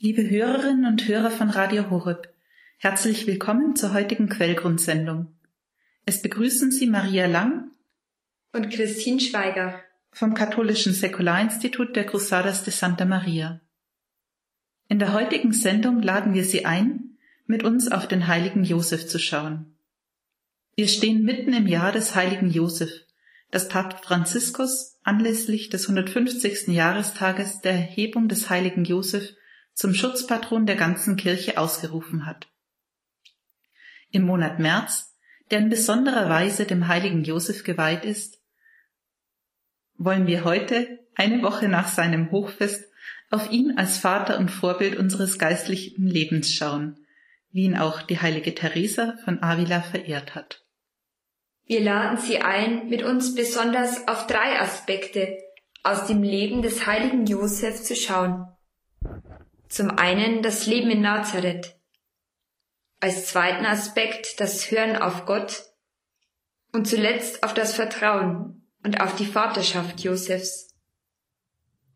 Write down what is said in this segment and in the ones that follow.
Liebe Hörerinnen und Hörer von Radio Horeb, herzlich willkommen zur heutigen Quellgrundsendung. Es begrüßen Sie Maria Lang und Christine Schweiger vom Katholischen Säkularinstitut der Cruzadas de Santa Maria. In der heutigen Sendung laden wir Sie ein, mit uns auf den heiligen Josef zu schauen. Wir stehen mitten im Jahr des heiligen Josef, das Papst Franziskus anlässlich des 150. Jahrestages der Erhebung des heiligen Josef zum Schutzpatron der ganzen Kirche ausgerufen hat. Im Monat März, der in besonderer Weise dem heiligen Josef geweiht ist, wollen wir heute, eine Woche nach seinem Hochfest, auf ihn als Vater und Vorbild unseres geistlichen Lebens schauen, wie ihn auch die heilige Teresa von Avila verehrt hat. Wir laden Sie ein, mit uns besonders auf drei Aspekte aus dem Leben des heiligen Josef zu schauen. Zum einen das Leben in Nazareth. Als zweiten Aspekt das Hören auf Gott. Und zuletzt auf das Vertrauen und auf die Vaterschaft Josefs.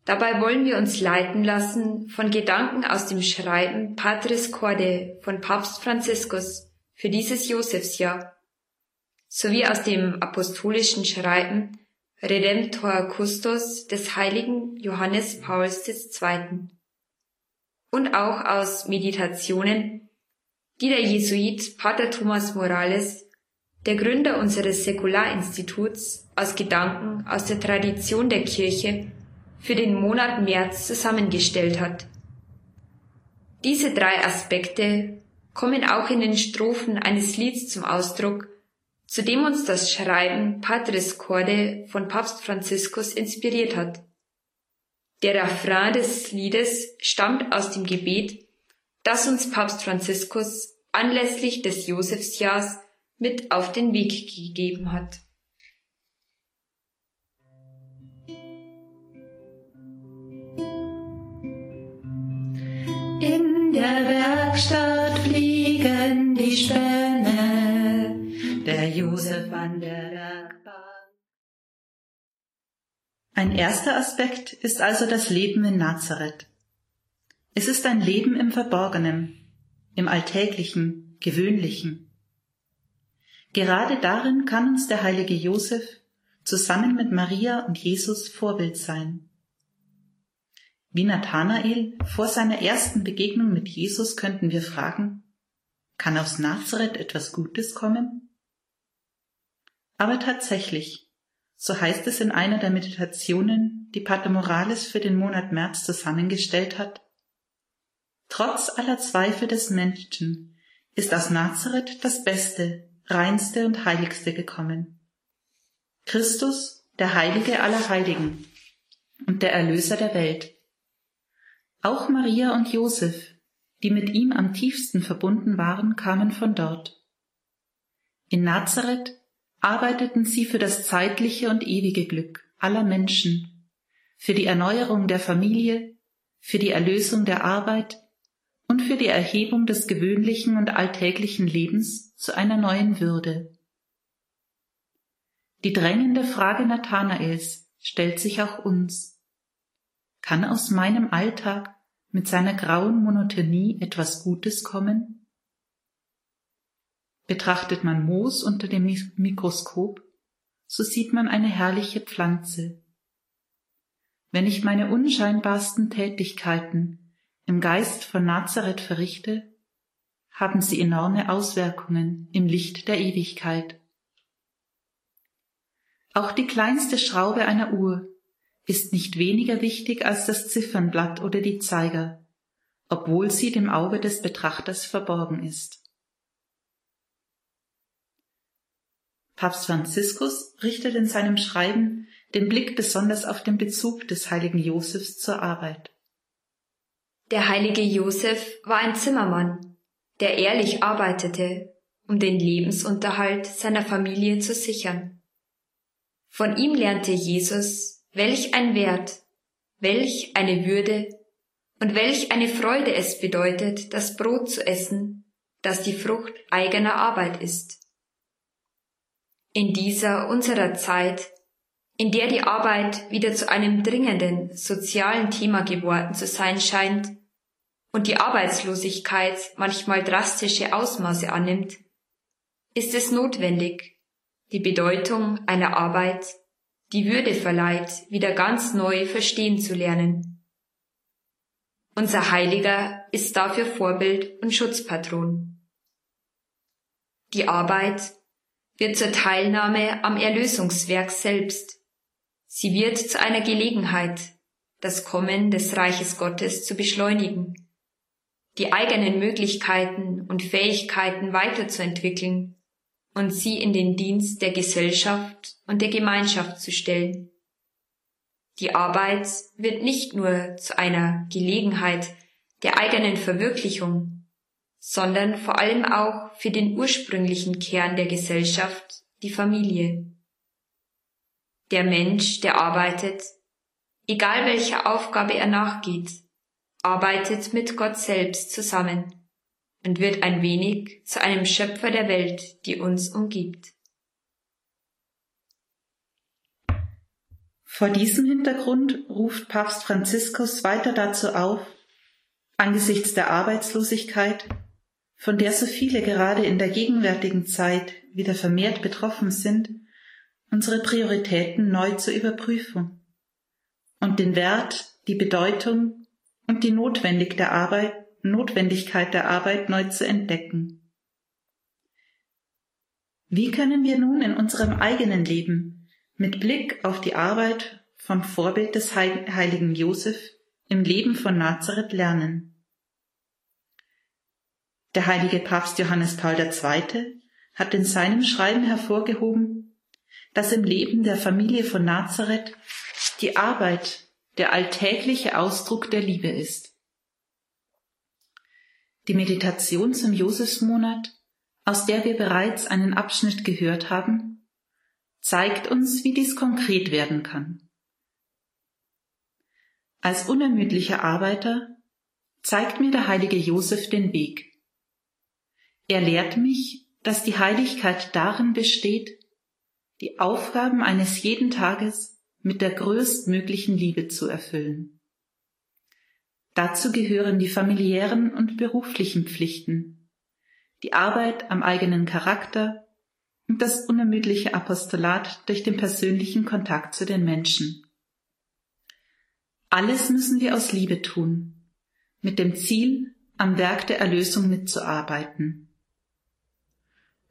Dabei wollen wir uns leiten lassen von Gedanken aus dem Schreiben Patris Corde von Papst Franziskus für dieses Josefsjahr sowie aus dem apostolischen Schreiben Redemptor Custos des heiligen Johannes Pauls II und auch aus Meditationen, die der Jesuit Pater Thomas Morales, der Gründer unseres Säkularinstituts, aus Gedanken aus der Tradition der Kirche für den Monat März zusammengestellt hat. Diese drei Aspekte kommen auch in den Strophen eines Lieds zum Ausdruck, zu dem uns das Schreiben Patris Corde von Papst Franziskus inspiriert hat. Der Refrain des Liedes stammt aus dem Gebet, das uns Papst Franziskus anlässlich des Josefsjahrs mit auf den Weg gegeben hat. In der Werkstatt fliegen die Späne, der Josef an der Werkbank. Ein erster Aspekt ist also das Leben in Nazareth. Es ist ein Leben im Verborgenen, im Alltäglichen, Gewöhnlichen. Gerade darin kann uns der heilige Josef zusammen mit Maria und Jesus Vorbild sein. Wie Nathanael vor seiner ersten Begegnung mit Jesus könnten wir fragen, kann aus Nazareth etwas Gutes kommen? Aber tatsächlich, so heißt es in einer der Meditationen, die Pater Morales für den Monat März zusammengestellt hat. Trotz aller Zweifel des Menschen ist aus Nazareth das Beste, reinste und heiligste gekommen. Christus, der Heilige aller Heiligen und der Erlöser der Welt. Auch Maria und Josef, die mit ihm am tiefsten verbunden waren, kamen von dort. In Nazareth arbeiteten sie für das zeitliche und ewige Glück aller Menschen, für die Erneuerung der Familie, für die Erlösung der Arbeit und für die Erhebung des gewöhnlichen und alltäglichen Lebens zu einer neuen Würde. Die drängende Frage Nathanaels stellt sich auch uns. Kann aus meinem Alltag mit seiner grauen Monotonie etwas Gutes kommen? Betrachtet man Moos unter dem Mikroskop, so sieht man eine herrliche Pflanze. Wenn ich meine unscheinbarsten Tätigkeiten im Geist von Nazareth verrichte, haben sie enorme Auswirkungen im Licht der Ewigkeit. Auch die kleinste Schraube einer Uhr ist nicht weniger wichtig als das Ziffernblatt oder die Zeiger, obwohl sie dem Auge des Betrachters verborgen ist. Papst Franziskus richtet in seinem Schreiben den Blick besonders auf den Bezug des heiligen Josefs zur Arbeit. Der heilige Josef war ein Zimmermann, der ehrlich arbeitete, um den Lebensunterhalt seiner Familie zu sichern. Von ihm lernte Jesus, welch ein Wert, welch eine Würde und welch eine Freude es bedeutet, das Brot zu essen, das die Frucht eigener Arbeit ist. In dieser unserer Zeit, in der die Arbeit wieder zu einem dringenden sozialen Thema geworden zu sein scheint, und die Arbeitslosigkeit manchmal drastische Ausmaße annimmt, ist es notwendig, die Bedeutung einer Arbeit, die Würde verleiht, wieder ganz neu verstehen zu lernen. Unser Heiliger ist dafür Vorbild und Schutzpatron. Die Arbeit wird zur Teilnahme am Erlösungswerk selbst. Sie wird zu einer Gelegenheit, das Kommen des Reiches Gottes zu beschleunigen, die eigenen Möglichkeiten und Fähigkeiten weiterzuentwickeln und sie in den Dienst der Gesellschaft und der Gemeinschaft zu stellen. Die Arbeit wird nicht nur zu einer Gelegenheit der eigenen Verwirklichung, sondern vor allem auch für den ursprünglichen Kern der Gesellschaft, die Familie. Der Mensch, der arbeitet, egal welcher Aufgabe er nachgeht, arbeitet mit Gott selbst zusammen und wird ein wenig zu einem Schöpfer der Welt, die uns umgibt. Vor diesem Hintergrund ruft Papst Franziskus weiter dazu auf, angesichts der Arbeitslosigkeit, von der so viele gerade in der gegenwärtigen Zeit wieder vermehrt betroffen sind, unsere Prioritäten neu zu überprüfen und den Wert, die Bedeutung und die Notwendig der Arbeit, Notwendigkeit der Arbeit neu zu entdecken. Wie können wir nun in unserem eigenen Leben mit Blick auf die Arbeit vom Vorbild des heiligen Josef im Leben von Nazareth lernen? Der heilige Papst Johannes Paul II. hat in seinem Schreiben hervorgehoben, dass im Leben der Familie von Nazareth die Arbeit der alltägliche Ausdruck der Liebe ist. Die Meditation zum Josefsmonat, aus der wir bereits einen Abschnitt gehört haben, zeigt uns, wie dies konkret werden kann. Als unermüdlicher Arbeiter zeigt mir der heilige Josef den Weg. Er lehrt mich, dass die Heiligkeit darin besteht, die Aufgaben eines jeden Tages mit der größtmöglichen Liebe zu erfüllen. Dazu gehören die familiären und beruflichen Pflichten, die Arbeit am eigenen Charakter und das unermüdliche Apostolat durch den persönlichen Kontakt zu den Menschen. Alles müssen wir aus Liebe tun, mit dem Ziel, am Werk der Erlösung mitzuarbeiten.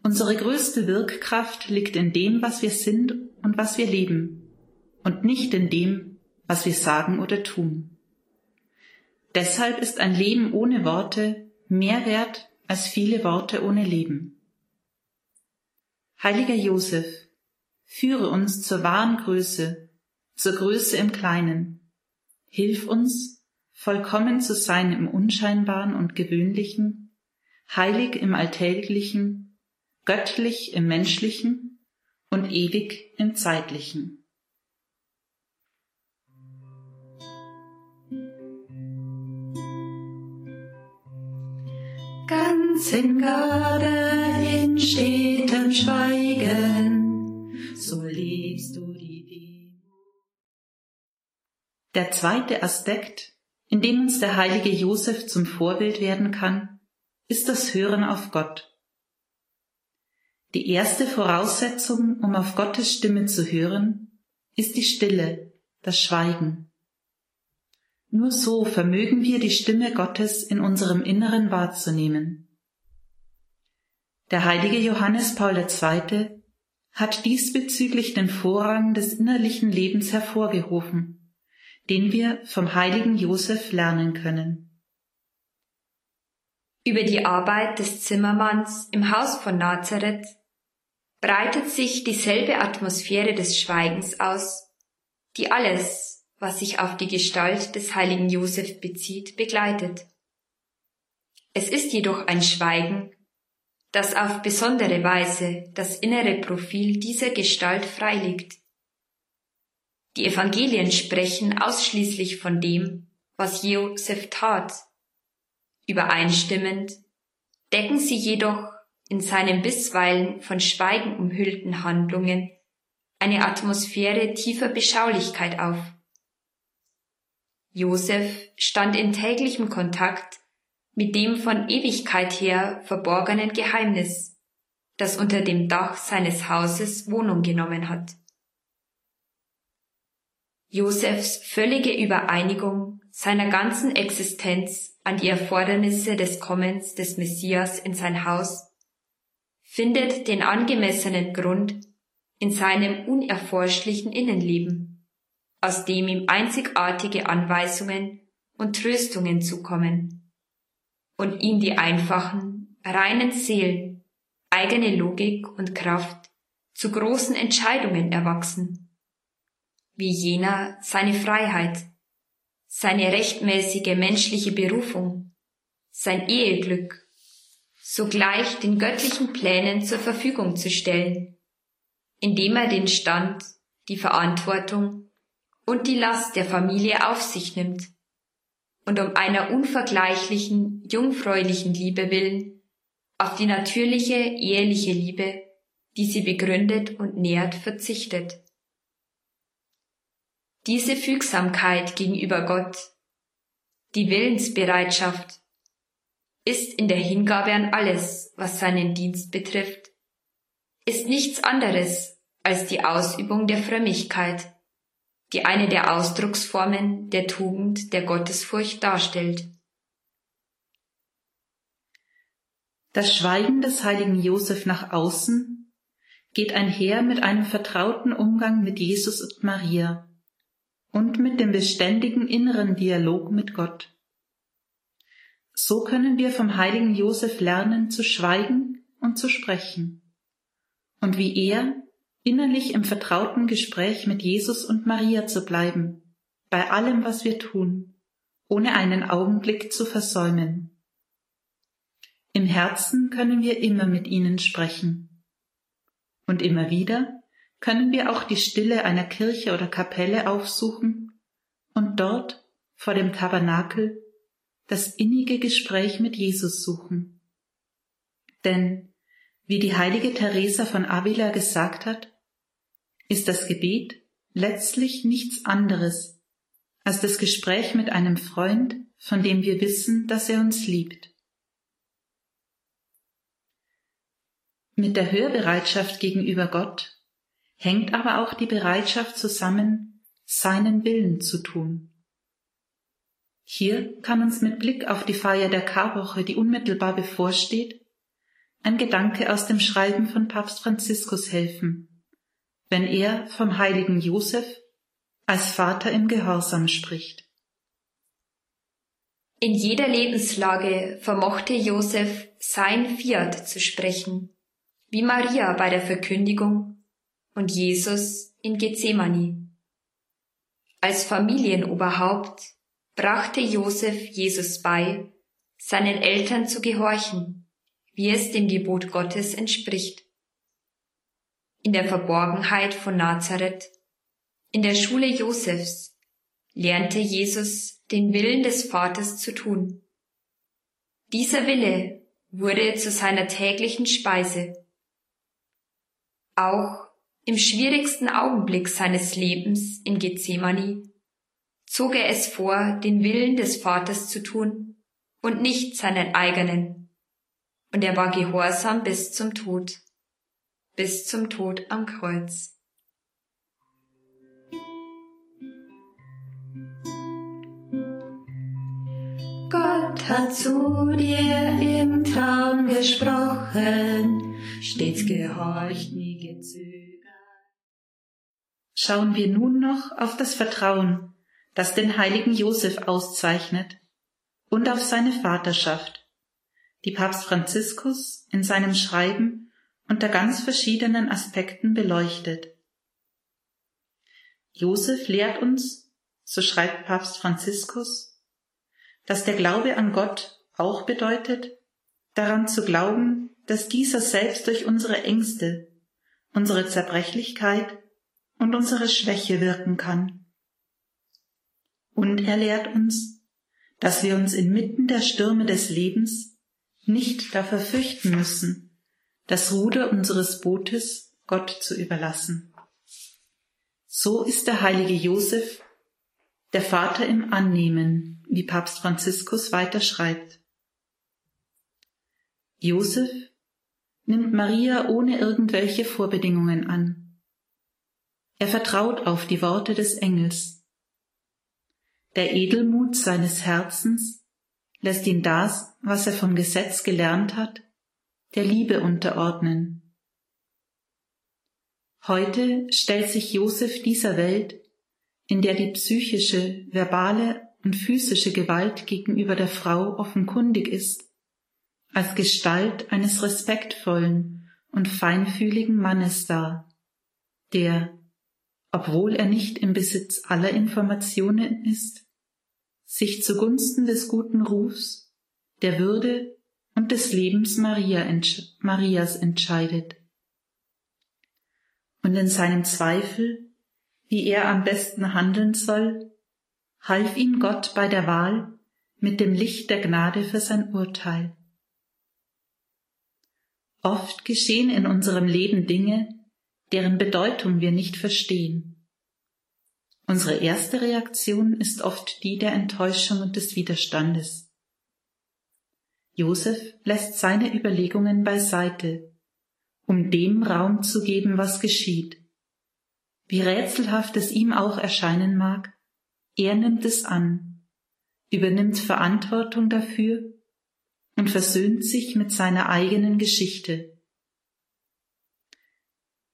Unsere größte Wirkkraft liegt in dem, was wir sind und was wir leben, und nicht in dem, was wir sagen oder tun. Deshalb ist ein Leben ohne Worte mehr wert als viele Worte ohne Leben. Heiliger Josef, führe uns zur wahren Größe, zur Größe im Kleinen. Hilf uns, vollkommen zu sein im Unscheinbaren und Gewöhnlichen, heilig im Alltäglichen göttlich im menschlichen und ewig im zeitlichen. Ganz in Gnade, in stetem Schweigen, so lebst du die Demut. Der zweite Aspekt, in dem uns der heilige Josef zum Vorbild werden kann, ist das Hören auf Gott. Die erste Voraussetzung, um auf Gottes Stimme zu hören, ist die Stille, das Schweigen. Nur so vermögen wir die Stimme Gottes in unserem Inneren wahrzunehmen. Der heilige Johannes Paul II. hat diesbezüglich den Vorrang des innerlichen Lebens hervorgehoben, den wir vom heiligen Josef lernen können. Über die Arbeit des Zimmermanns im Haus von Nazareth breitet sich dieselbe Atmosphäre des Schweigens aus, die alles, was sich auf die Gestalt des heiligen Josef bezieht, begleitet. Es ist jedoch ein Schweigen, das auf besondere Weise das innere Profil dieser Gestalt freiliegt. Die Evangelien sprechen ausschließlich von dem, was Josef tat. Übereinstimmend decken sie jedoch in seinen bisweilen von Schweigen umhüllten Handlungen eine Atmosphäre tiefer Beschaulichkeit auf. Josef stand in täglichem Kontakt mit dem von Ewigkeit her verborgenen Geheimnis, das unter dem Dach seines Hauses Wohnung genommen hat. Josefs völlige Übereinigung seiner ganzen Existenz an die Erfordernisse des Kommens des Messias in sein Haus findet den angemessenen Grund in seinem unerforschlichen Innenleben, aus dem ihm einzigartige Anweisungen und Tröstungen zukommen und ihm die einfachen, reinen Seelen eigene Logik und Kraft zu großen Entscheidungen erwachsen, wie jener seine Freiheit, seine rechtmäßige menschliche Berufung, sein Eheglück sogleich den göttlichen Plänen zur Verfügung zu stellen, indem er den Stand, die Verantwortung und die Last der Familie auf sich nimmt und um einer unvergleichlichen, jungfräulichen Liebe willen auf die natürliche, eheliche Liebe, die sie begründet und nährt, verzichtet. Diese Fügsamkeit gegenüber Gott, die Willensbereitschaft, ist in der Hingabe an alles, was seinen Dienst betrifft, ist nichts anderes als die Ausübung der Frömmigkeit, die eine der Ausdrucksformen der Tugend der Gottesfurcht darstellt. Das Schweigen des heiligen Josef nach außen geht einher mit einem vertrauten Umgang mit Jesus und Maria und mit dem beständigen inneren Dialog mit Gott. So können wir vom heiligen Josef lernen zu schweigen und zu sprechen. Und wie er, innerlich im vertrauten Gespräch mit Jesus und Maria zu bleiben, bei allem, was wir tun, ohne einen Augenblick zu versäumen. Im Herzen können wir immer mit ihnen sprechen. Und immer wieder können wir auch die Stille einer Kirche oder Kapelle aufsuchen und dort vor dem Tabernakel das innige Gespräch mit Jesus suchen. Denn, wie die heilige Teresa von Avila gesagt hat, ist das Gebet letztlich nichts anderes als das Gespräch mit einem Freund, von dem wir wissen, dass er uns liebt. Mit der Hörbereitschaft gegenüber Gott hängt aber auch die Bereitschaft zusammen, seinen Willen zu tun. Hier kann uns mit Blick auf die Feier der Karwoche, die unmittelbar bevorsteht, ein Gedanke aus dem Schreiben von Papst Franziskus helfen, wenn er vom heiligen Josef als Vater im Gehorsam spricht. In jeder Lebenslage vermochte Josef sein Fiat zu sprechen, wie Maria bei der Verkündigung und Jesus in Gethsemane. Als Familienoberhaupt brachte Josef Jesus bei, seinen Eltern zu gehorchen, wie es dem Gebot Gottes entspricht. In der Verborgenheit von Nazareth, in der Schule Josefs, lernte Jesus den Willen des Vaters zu tun. Dieser Wille wurde zu seiner täglichen Speise. Auch im schwierigsten Augenblick seines Lebens in Gethsemane zog er es vor, den Willen des Vaters zu tun und nicht seinen eigenen. Und er war gehorsam bis zum Tod, bis zum Tod am Kreuz. Gott hat zu dir im Traum gesprochen, stets gehorcht, nie gezögert. Schauen wir nun noch auf das Vertrauen, das den heiligen Josef auszeichnet, und auf seine Vaterschaft, die Papst Franziskus in seinem Schreiben unter ganz verschiedenen Aspekten beleuchtet. Josef lehrt uns, so schreibt Papst Franziskus, dass der Glaube an Gott auch bedeutet, daran zu glauben, dass dieser selbst durch unsere Ängste, unsere Zerbrechlichkeit und unsere Schwäche wirken kann und er lehrt uns, dass wir uns inmitten der Stürme des Lebens nicht dafür fürchten müssen, das Ruder unseres Bootes Gott zu überlassen. So ist der heilige Josef der Vater im Annehmen, wie Papst Franziskus weiter schreibt. Josef nimmt Maria ohne irgendwelche Vorbedingungen an. Er vertraut auf die Worte des Engels. Der Edelmut seines Herzens lässt ihn das, was er vom Gesetz gelernt hat, der Liebe unterordnen. Heute stellt sich Josef dieser Welt, in der die psychische, verbale und physische Gewalt gegenüber der Frau offenkundig ist, als Gestalt eines respektvollen und feinfühligen Mannes dar, der, obwohl er nicht im Besitz aller Informationen ist, sich zugunsten des guten Rufs, der Würde und des Lebens Maria Marias entscheidet. Und in seinem Zweifel, wie er am besten handeln soll, half ihm Gott bei der Wahl mit dem Licht der Gnade für sein Urteil. Oft geschehen in unserem Leben Dinge, deren Bedeutung wir nicht verstehen. Unsere erste Reaktion ist oft die der Enttäuschung und des Widerstandes. Josef lässt seine Überlegungen beiseite, um dem Raum zu geben, was geschieht. Wie rätselhaft es ihm auch erscheinen mag, er nimmt es an, übernimmt Verantwortung dafür und versöhnt sich mit seiner eigenen Geschichte.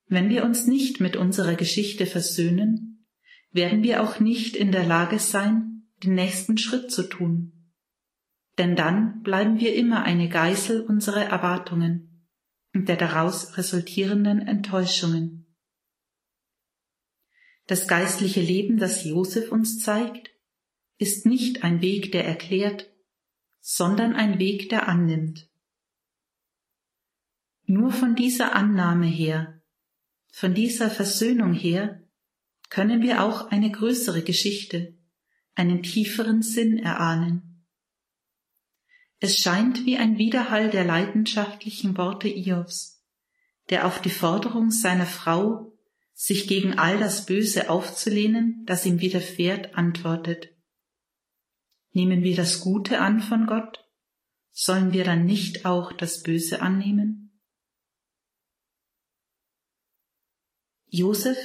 Wenn wir uns nicht mit unserer Geschichte versöhnen, werden wir auch nicht in der Lage sein, den nächsten Schritt zu tun denn dann bleiben wir immer eine Geißel unserer Erwartungen und der daraus resultierenden Enttäuschungen. Das geistliche Leben, das Josef uns zeigt, ist nicht ein Weg, der erklärt, sondern ein Weg, der annimmt. Nur von dieser Annahme her, von dieser Versöhnung her, können wir auch eine größere Geschichte, einen tieferen Sinn erahnen. Es scheint wie ein Widerhall der leidenschaftlichen Worte Iovs, der auf die Forderung seiner Frau, sich gegen all das Böse aufzulehnen, das ihm widerfährt, antwortet. Nehmen wir das Gute an von Gott, sollen wir dann nicht auch das Böse annehmen? Josef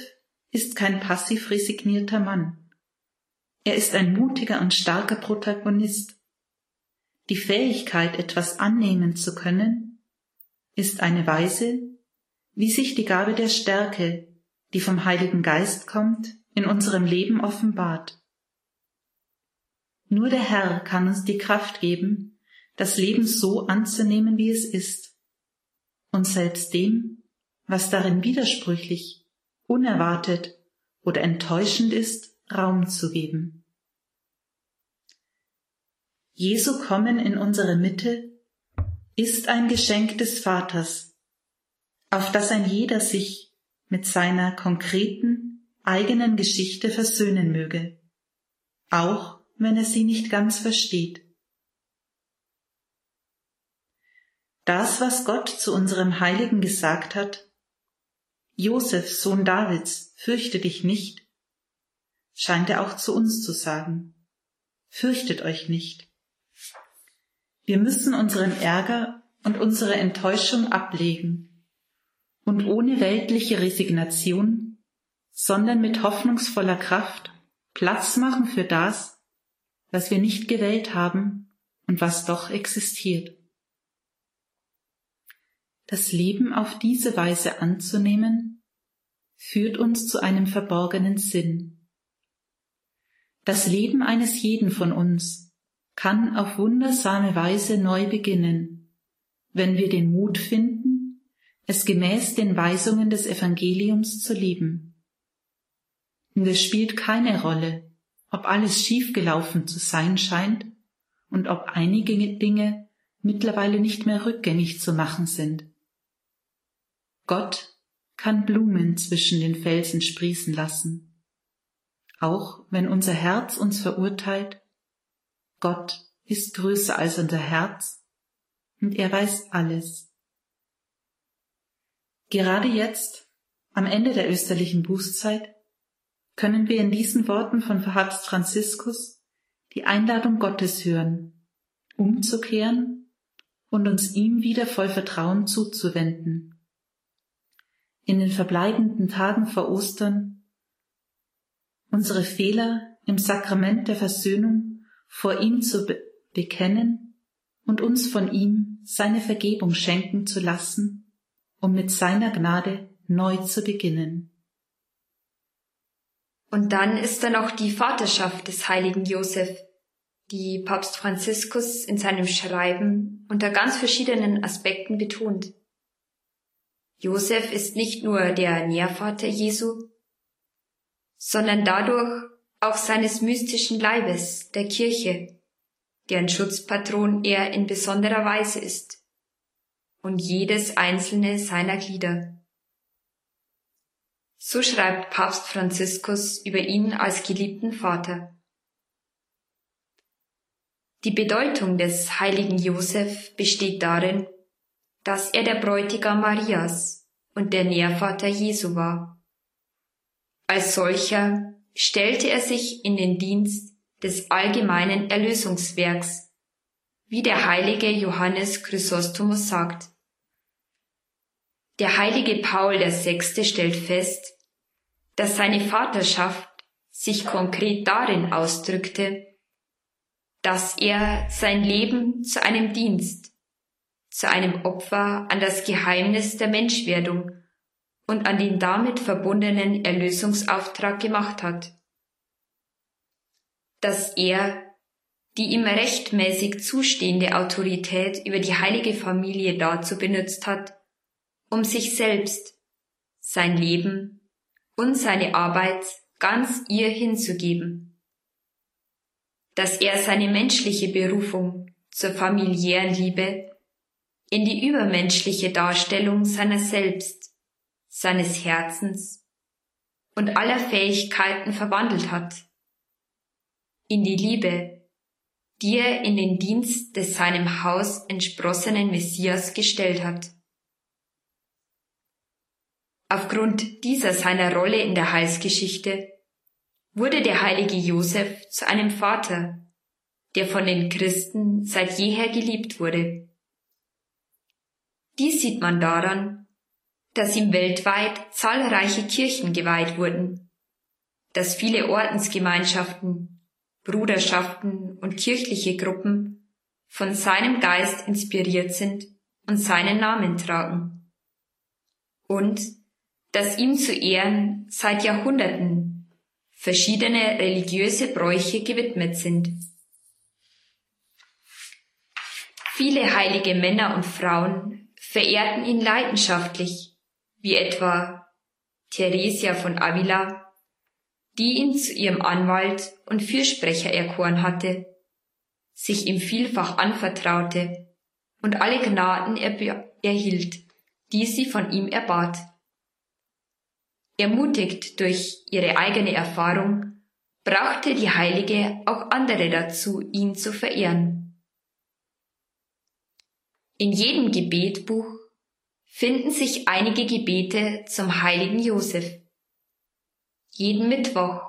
ist kein passiv resignierter Mann. Er ist ein mutiger und starker Protagonist, die Fähigkeit, etwas annehmen zu können, ist eine Weise, wie sich die Gabe der Stärke, die vom Heiligen Geist kommt, in unserem Leben offenbart. Nur der Herr kann uns die Kraft geben, das Leben so anzunehmen, wie es ist, und selbst dem, was darin widersprüchlich, unerwartet oder enttäuschend ist, Raum zu geben. Jesu Kommen in unsere Mitte ist ein Geschenk des Vaters, auf das ein jeder sich mit seiner konkreten eigenen Geschichte versöhnen möge, auch wenn er sie nicht ganz versteht. Das, was Gott zu unserem Heiligen gesagt hat, Josef, Sohn Davids, fürchte dich nicht, scheint er auch zu uns zu sagen. Fürchtet euch nicht. Wir müssen unseren Ärger und unsere Enttäuschung ablegen und ohne weltliche Resignation, sondern mit hoffnungsvoller Kraft Platz machen für das, was wir nicht gewählt haben und was doch existiert. Das Leben auf diese Weise anzunehmen, führt uns zu einem verborgenen Sinn. Das Leben eines jeden von uns kann auf wundersame Weise neu beginnen, wenn wir den Mut finden, es gemäß den Weisungen des Evangeliums zu lieben. Und es spielt keine Rolle, ob alles schiefgelaufen zu sein scheint und ob einige Dinge mittlerweile nicht mehr rückgängig zu machen sind. Gott kann Blumen zwischen den Felsen sprießen lassen, auch wenn unser Herz uns verurteilt Gott ist größer als unser Herz und er weiß alles. Gerade jetzt, am Ende der österlichen Bußzeit, können wir in diesen Worten von Papst Franziskus die Einladung Gottes hören, umzukehren und uns ihm wieder voll Vertrauen zuzuwenden. In den verbleibenden Tagen vor Ostern unsere Fehler im Sakrament der Versöhnung vor ihm zu be bekennen und uns von ihm seine Vergebung schenken zu lassen, um mit seiner Gnade neu zu beginnen. Und dann ist da noch die Vaterschaft des heiligen Josef, die Papst Franziskus in seinem Schreiben unter ganz verschiedenen Aspekten betont. Josef ist nicht nur der Nährvater Jesu, sondern dadurch auch seines mystischen Leibes, der Kirche, deren Schutzpatron er in besonderer Weise ist, und jedes einzelne seiner Glieder. So schreibt Papst Franziskus über ihn als geliebten Vater. Die Bedeutung des heiligen Josef besteht darin, dass er der Bräutigam Marias und der Nährvater Jesu war. Als solcher stellte er sich in den Dienst des allgemeinen Erlösungswerks, wie der heilige Johannes Chrysostomus sagt. Der heilige Paul VI. stellt fest, dass seine Vaterschaft sich konkret darin ausdrückte, dass er sein Leben zu einem Dienst, zu einem Opfer an das Geheimnis der Menschwerdung und an den damit verbundenen Erlösungsauftrag gemacht hat. Dass er die ihm rechtmäßig zustehende Autorität über die heilige Familie dazu benutzt hat, um sich selbst, sein Leben und seine Arbeit ganz ihr hinzugeben dass er seine menschliche Berufung zur familiären Liebe in die übermenschliche Darstellung seiner selbst, seines Herzens und aller Fähigkeiten verwandelt hat. In die Liebe, die er in den Dienst des seinem Haus entsprossenen Messias gestellt hat. Aufgrund dieser seiner Rolle in der Heilsgeschichte wurde der heilige Josef zu einem Vater, der von den Christen seit jeher geliebt wurde. Dies sieht man daran, dass ihm weltweit zahlreiche Kirchen geweiht wurden, dass viele Ordensgemeinschaften, Bruderschaften und kirchliche Gruppen von seinem Geist inspiriert sind und seinen Namen tragen. Und dass ihm zu Ehren seit Jahrhunderten verschiedene religiöse Bräuche gewidmet sind. Viele heilige Männer und Frauen verehrten ihn leidenschaftlich, wie etwa Theresia von Avila, die ihn zu ihrem Anwalt und Fürsprecher erkoren hatte, sich ihm vielfach anvertraute und alle Gnaden erhielt, die sie von ihm erbat. Ermutigt durch ihre eigene Erfahrung, brachte die Heilige auch andere dazu, ihn zu verehren. In jedem Gebetbuch finden sich einige Gebete zum heiligen Josef. Jeden Mittwoch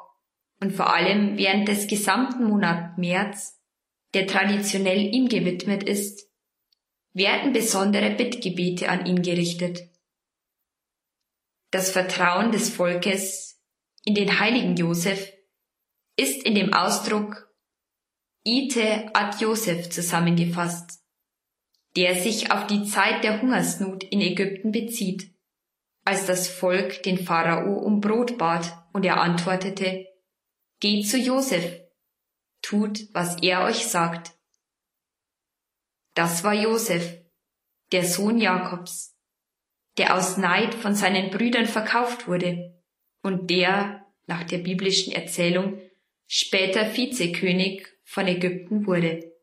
und vor allem während des gesamten Monats März, der traditionell ihm gewidmet ist, werden besondere Bittgebete an ihn gerichtet das Vertrauen des Volkes in den heiligen Josef ist in dem Ausdruck Ite ad Josef zusammengefasst, der sich auf die Zeit der Hungersnot in Ägypten bezieht, als das Volk den Pharao um Brot bat und er antwortete, Geht zu Josef, tut, was er euch sagt. Das war Josef, der Sohn Jakobs, der aus Neid von seinen Brüdern verkauft wurde und der, nach der biblischen Erzählung, später Vizekönig von Ägypten wurde.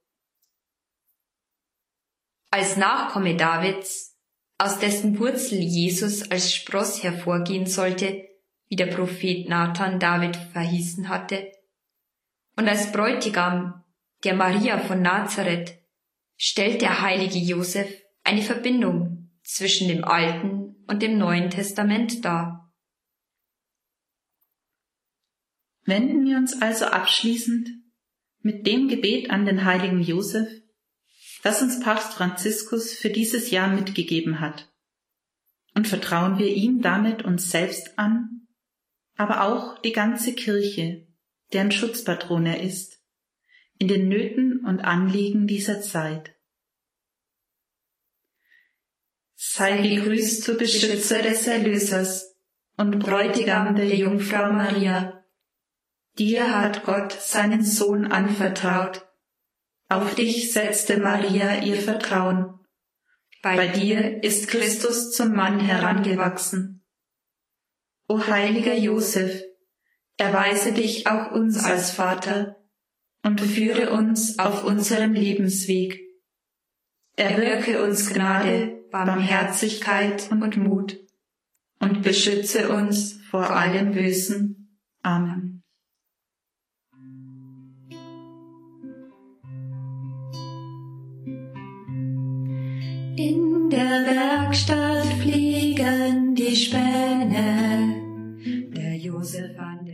Als Nachkomme Davids, aus dessen Wurzel Jesus als Spross hervorgehen sollte, wie der Prophet Nathan David verhießen hatte, und als Bräutigam der Maria von Nazareth stellt der heilige Josef eine Verbindung zwischen dem Alten und dem Neuen Testament dar. Wenden wir uns also abschließend mit dem Gebet an den heiligen Josef das uns Papst Franziskus für dieses Jahr mitgegeben hat. Und vertrauen wir ihm damit uns selbst an, aber auch die ganze Kirche, deren Schutzpatron er ist, in den Nöten und Anliegen dieser Zeit. Sei gegrüßt, du Beschützer des Erlösers und Bräutigam der Jungfrau Maria. Dir hat Gott seinen Sohn anvertraut. Auf dich setzte Maria ihr Vertrauen. Bei dir ist Christus zum Mann herangewachsen. O heiliger Josef, erweise dich auch uns als Vater und führe uns auf unserem Lebensweg. Erwirke uns Gnade, Barmherzigkeit und Mut und beschütze uns vor allem Bösen. Amen. In der Werkstatt fliegen die Späne, der Josef an